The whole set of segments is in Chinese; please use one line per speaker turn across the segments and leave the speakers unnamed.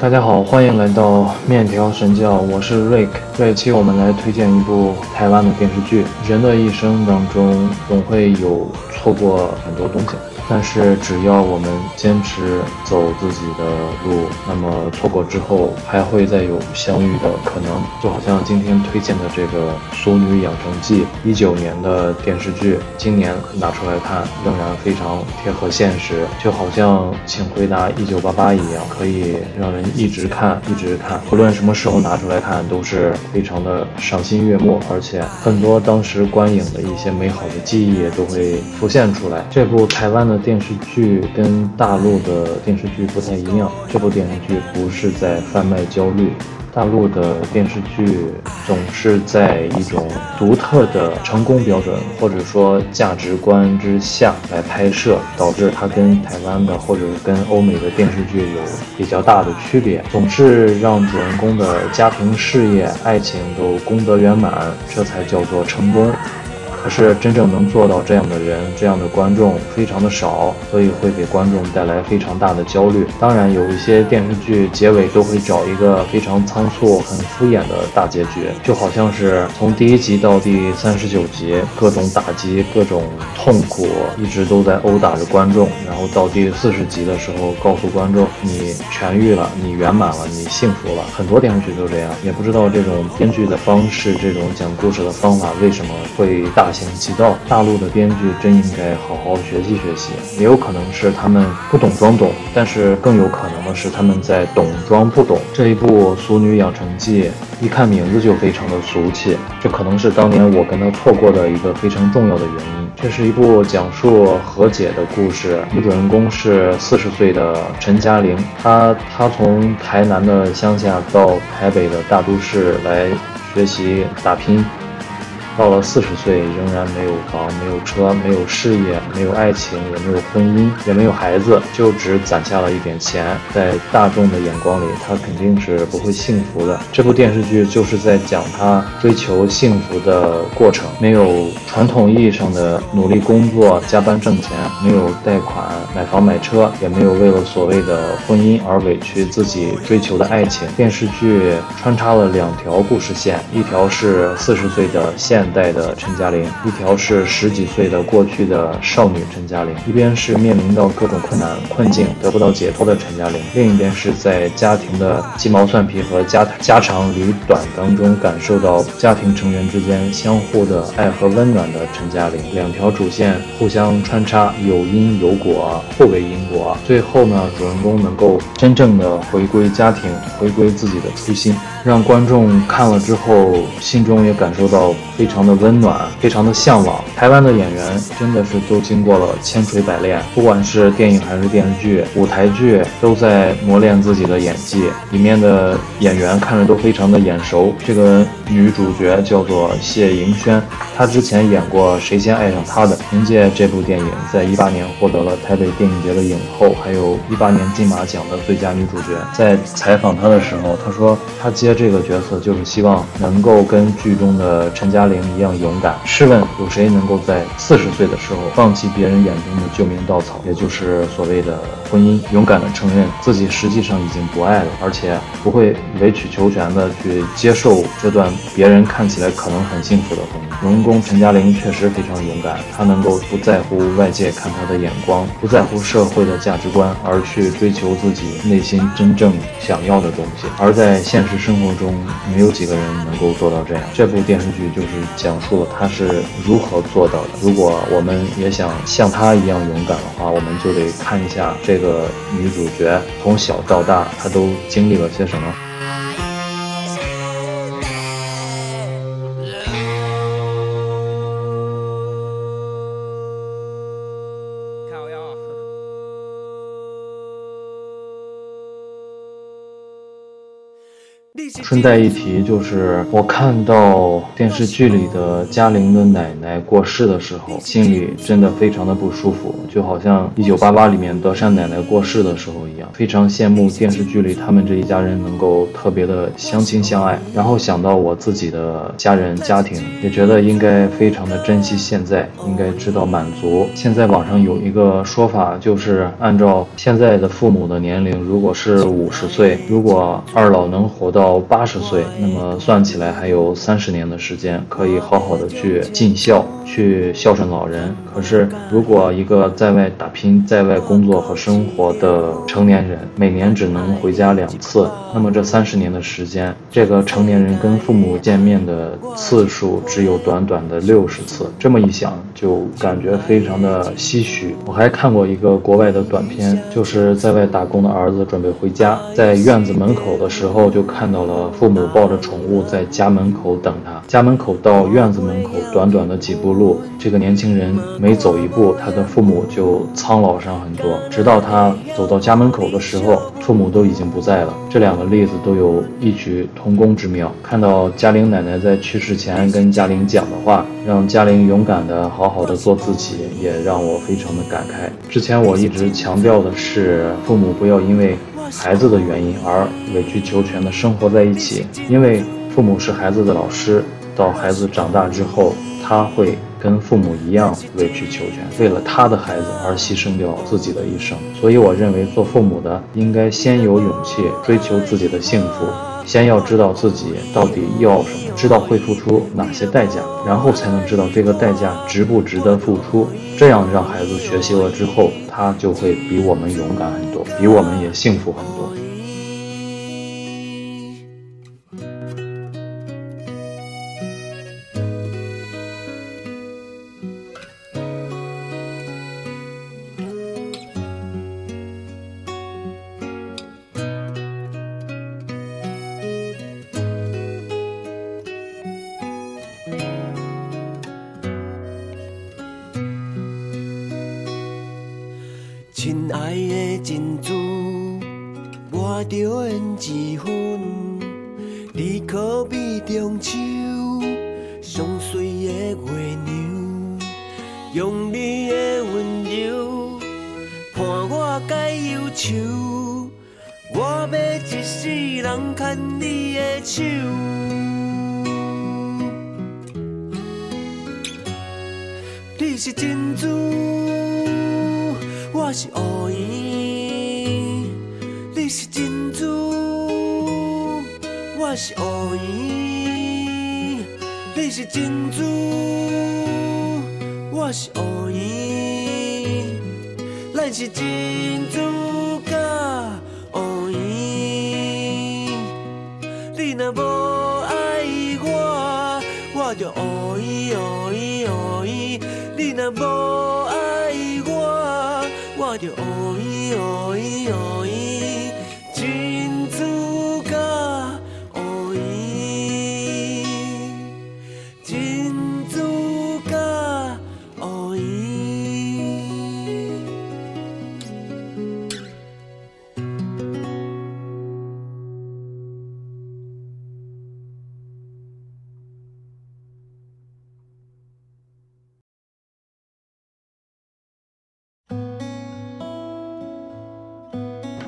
大家好，欢迎来到面条神教，我是 Rick。这一期我们来推荐一部台湾的电视剧。人的一生当中，总会有错过很多东西。但是只要我们坚持走自己的路，那么错过之后还会再有相遇的可能。就好像今天推荐的这个《俗女养成记》，一九年的电视剧，今年拿出来看仍然非常贴合现实，就好像《请回答一九八八》一样，可以让人一直看一直看，不论什么时候拿出来看都是非常的赏心悦目，而且很多当时观影的一些美好的记忆也都会浮现出来。这部台湾的。电视剧跟大陆的电视剧不太一样，这部电视剧不是在贩卖焦虑。大陆的电视剧总是在一种独特的成功标准或者说价值观之下来拍摄，导致它跟台湾的或者跟欧美的电视剧有比较大的区别，总是让主人公的家庭、事业、爱情都功德圆满，这才叫做成功。可是真正能做到这样的人，这样的观众非常的少，所以会给观众带来非常大的焦虑。当然，有一些电视剧结尾都会找一个非常仓促、很敷衍的大结局，就好像是从第一集到第三十九集，各种打击、各种痛苦，一直都在殴打着观众。然后到第四十集的时候，告诉观众你痊愈了，你圆满了，你幸福了。很多电视剧都这样，也不知道这种编剧的方式，这种讲故事的方法为什么会大。大行其道，大陆的编剧真应该好好学习学习。也有可能是他们不懂装懂，但是更有可能的是他们在懂装不懂。这一部《俗女养成记》，一看名字就非常的俗气，这可能是当年我跟他错过的一个非常重要的原因。这是一部讲述和解的故事，女主人公是四十岁的陈嘉玲，她她从台南的乡下到台北的大都市来学习打拼。到了四十岁，仍然没有房、没有车、没有事业、没有爱情，也没有婚姻，也没有孩子，就只攒下了一点钱。在大众的眼光里，他肯定是不会幸福的。这部电视剧就是在讲他追求幸福的过程，没有传统意义上的努力工作、加班挣钱，没有贷款买房买车，也没有为了所谓的婚姻而委屈自己追求的爱情。电视剧穿插了两条故事线，一条是四十岁的现。现代的陈嘉玲，一条是十几岁的过去的少女陈嘉玲，一边是面临到各种困难困境得不到解脱的陈嘉玲，另一边是在家庭的鸡毛蒜皮和家家长里短当中感受到家庭成员之间相互的爱和温暖的陈嘉玲。两条主线互相穿插，有因有果，互为因果。最后呢，主人公能够真正的回归家庭，回归自己的初心，让观众看了之后心中也感受到非常。的温暖，非常的向往。台湾的演员真的是都经过了千锤百炼，不管是电影还是电视剧、舞台剧，都在磨练自己的演技。里面的演员看着都非常的眼熟。这个女主角叫做谢盈萱，她之前演过《谁先爱上他的》，凭借这部电影，在一八年获得了台北电影节的影后，还有一八年金马奖的最佳女主角。在采访她的时候，她说她接这个角色就是希望能够跟剧中的陈嘉玲。一样勇敢。试问，有谁能够在四十岁的时候放弃别人眼中的救命稻草，也就是所谓的婚姻，勇敢的承认自己实际上已经不爱了，而且不会委曲求全的去接受这段别人看起来可能很幸福的婚姻？农工陈嘉玲确实非常勇敢，她能够不在乎外界看她的眼光，不在乎社会的价值观，而去追求自己内心真正想要的东西。而在现实生活生活中，没有几个人能够做到这样。这部电视剧就是。讲述了他是如何做到的。如果我们也想像他一样勇敢的话，我们就得看一下这个女主角从小到大，她都经历了些什么。顺带一提，就是我看到电视剧里的嘉玲的奶奶过世的时候，心里真的非常的不舒服，就好像《一九八八》里面德善奶奶过世的时候一样，非常羡慕电视剧里他们这一家人能够特别的相亲相爱。然后想到我自己的家人家庭，也觉得应该非常的珍惜现在，应该知道满足。现在网上有一个说法，就是按照现在的父母的年龄，如果是五十岁，如果二老能活到八八十岁。那么算起来还有三十年的时间，可以好好的去尽孝，去孝顺老人。可是，如果一个在外打拼、在外工作和生活的成年人，每年只能回家两次，那么这三十年的时间，这个成年人跟父母见面的次数只有短短的六十次。这么一想，就感觉非常的唏嘘。我还看过一个国外的短片，就是在外打工的儿子准备回家，在院子门口的时候，就看到了父母抱着宠物在家门口等他。家门口到院子门口短短的几步路，这个年轻人。每走一步，他的父母就苍老上很多。直到他走到家门口的时候，父母都已经不在了。这两个例子都有异曲同工之妙。看到嘉玲奶奶在去世前跟嘉玲讲的话，让嘉玲勇敢的好好的做自己，也让我非常的感慨。之前我一直强调的是，父母不要因为孩子的原因而委曲求全的生活在一起，因为父母是孩子的老师。到孩子长大之后，他会。跟父母一样委曲求全，为了他的孩子而牺牲掉自己的一生。所以，我认为做父母的应该先有勇气追求自己的幸福，先要知道自己到底要什么，知道会付出哪些代价，然后才能知道这个代价值不值得付出。这样让孩子学习了之后，他就会比我们勇敢很多，比我们也幸福很多。
亲爱的珍珠，我着缘一份，你可比中秋上水的月娘，用你的温柔伴我解忧愁，我要一世人牵你的手，你是珍珠。我是乌圆，你是珍珠；我是乌圆，你是珍珠；我是乌圆，咱是珍珠甲乌圆。你若无爱我，我就乌圆乌圆乌圆；你若无爱。我着乌依乌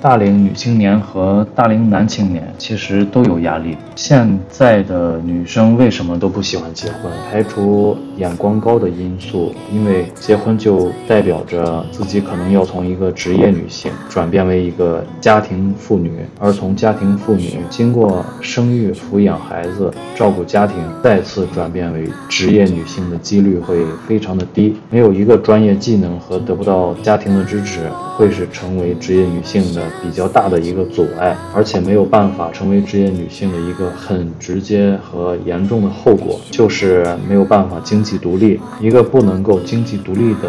大龄女青年和大龄男青年其实都有压力。现在的女生为什么都不喜欢结婚？排除眼光高的因素，因为结婚就代表着自己可能要从一个职业女性转变为一个家庭妇女，而从家庭妇女经过生育、抚养孩子、照顾家庭，再次转变为职业女性的几率会非常的低。没有一个专业技能和得不到家庭的支持，会是成为职业女性的。比较大的一个阻碍，而且没有办法成为职业女性的一个很直接和严重的后果，就是没有办法经济独立。一个不能够经济独立的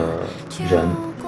人，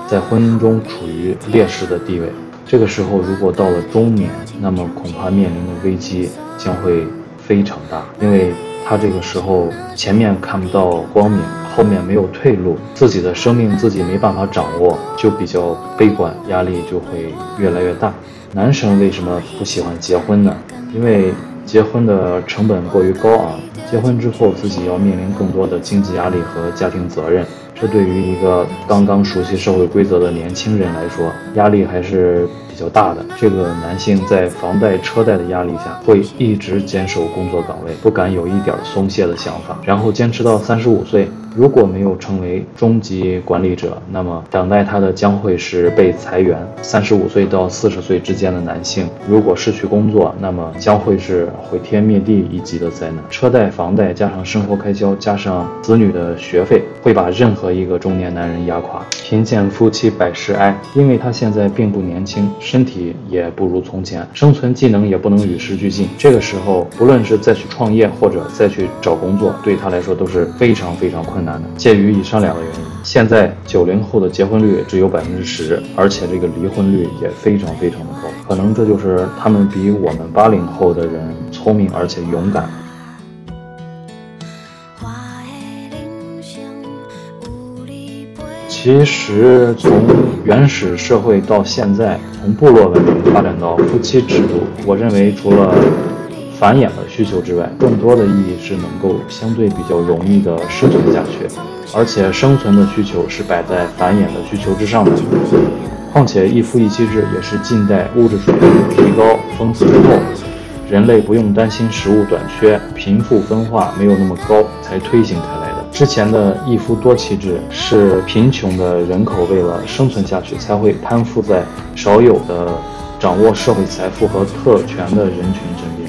在婚姻中处于劣势的地位。这个时候，如果到了中年，那么恐怕面临的危机将会非常大，因为他这个时候前面看不到光明。后面没有退路，自己的生命自己没办法掌握，就比较悲观，压力就会越来越大。男生为什么不喜欢结婚呢？因为结婚的成本过于高昂，结婚之后自己要面临更多的经济压力和家庭责任。这对于一个刚刚熟悉社会规则的年轻人来说，压力还是比较大的。这个男性在房贷、车贷的压力下，会一直坚守工作岗位，不敢有一点松懈的想法，然后坚持到三十五岁。如果没有成为中级管理者，那么等待他的将会是被裁员。三十五岁到四十岁之间的男性，如果失去工作，那么将会是毁天灭地一级的灾难。车贷、房贷加上生活开销，加上子女的学费，会把任何一个中年男人压垮。贫贱夫妻百事哀，因为他现在并不年轻，身体也不如从前，生存技能也不能与时俱进。这个时候，不论是再去创业或者再去找工作，对他来说都是非常非常困难。鉴于以上两个原因，现在九零后的结婚率只有百分之十，而且这个离婚率也非常非常的高。可能这就是他们比我们八零后的人聪明而且勇敢。其实从原始社会到现在，从部落文明发展到夫妻制度，我认为除了繁衍的需求之外，更多的意义是能够相对比较容易的生存下去，而且生存的需求是摆在繁衍的需求之上的。况且一夫一妻制也是近代物质水平提高丰富之后，人类不用担心食物短缺、贫富分化没有那么高才推行开来的。之前的一夫多妻制是贫穷的人口为了生存下去才会攀附在少有的掌握社会财富和特权的人群身边。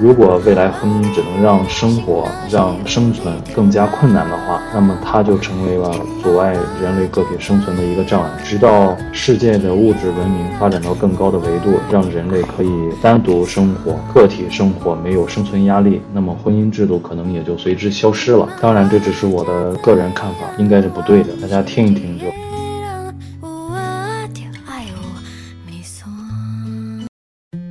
如果未来婚姻只能让生活、让生存更加困难的话，那么它就成为了阻碍人类个体生存的一个障碍。直到世界的物质文明发展到更高的维度，让人类可以单独生活、个体生活，没有生存压力，那么婚姻制度可能也就随之消失了。当然，这只是我的个人看法，应该是不对的，大家听一听就。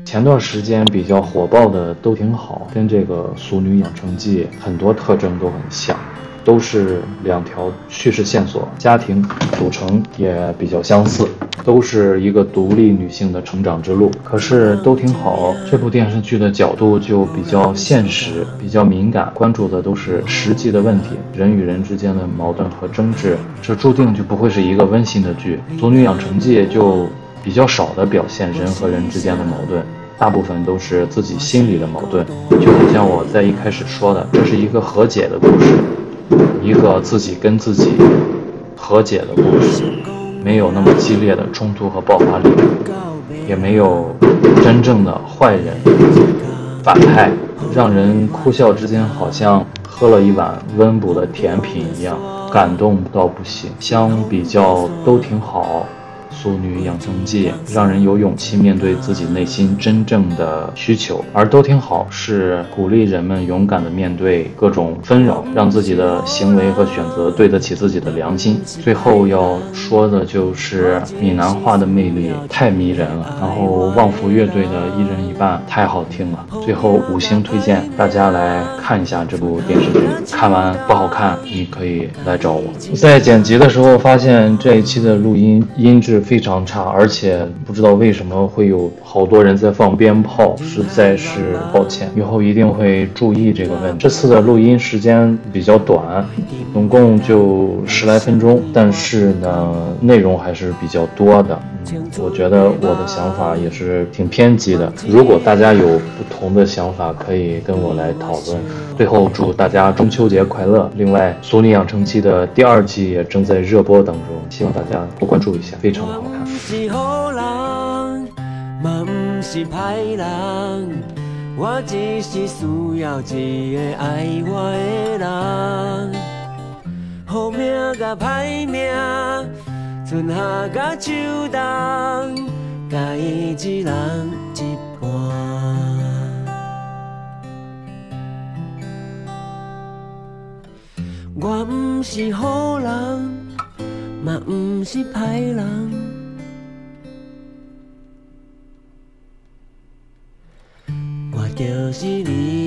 前段时间比较火爆的都挺好，跟这个《俗女养成记》很多特征都很像，都是两条叙事线索，家庭组成也比较相似，都是一个独立女性的成长之路。可是都挺好，这部电视剧的角度就比较现实，比较敏感，关注的都是实际的问题，人与人之间的矛盾和争执，这注定就不会是一个温馨的剧。《俗女养成记》就。比较少的表现人和人之间的矛盾，大部分都是自己心里的矛盾。就好像我在一开始说的，这是一个和解的故事，一个自己跟自己和解的故事，没有那么激烈的冲突和爆发力，也没有真正的坏人、反派，让人哭笑之间好像喝了一碗温补的甜品一样，感动到不行。相比较都挺好。《淑女养成记》让人有勇气面对自己内心真正的需求，而都挺好是鼓励人们勇敢的面对各种纷扰，让自己的行为和选择对得起自己的良心。最后要说的就是闽南话的魅力太迷人了，然后旺福乐队的一人一半太好听了。最后五星推荐大家来看一下这部电视剧，看完不好看你可以来找我。在剪辑的时候发现这一期的录音音质。非常差，而且不知道为什么会有好多人在放鞭炮，实在是抱歉，以后一定会注意这个问题。这次的录音时间比较短，总共就十来分钟，但是呢，内容还是比较多的。我觉得我的想法也是挺偏激的。如果大家有不同的想法，可以跟我来讨论。最后祝大家中秋节快乐！另外，《俗女养成记》的第二季也正在热播当中，希望大家多关注一下，非常的好看。我只是需要一个爱我的人，好命甲歹命。春夏甲秋冬，甲伊一人一半。我毋是好人，嘛毋是歹人，我就是你。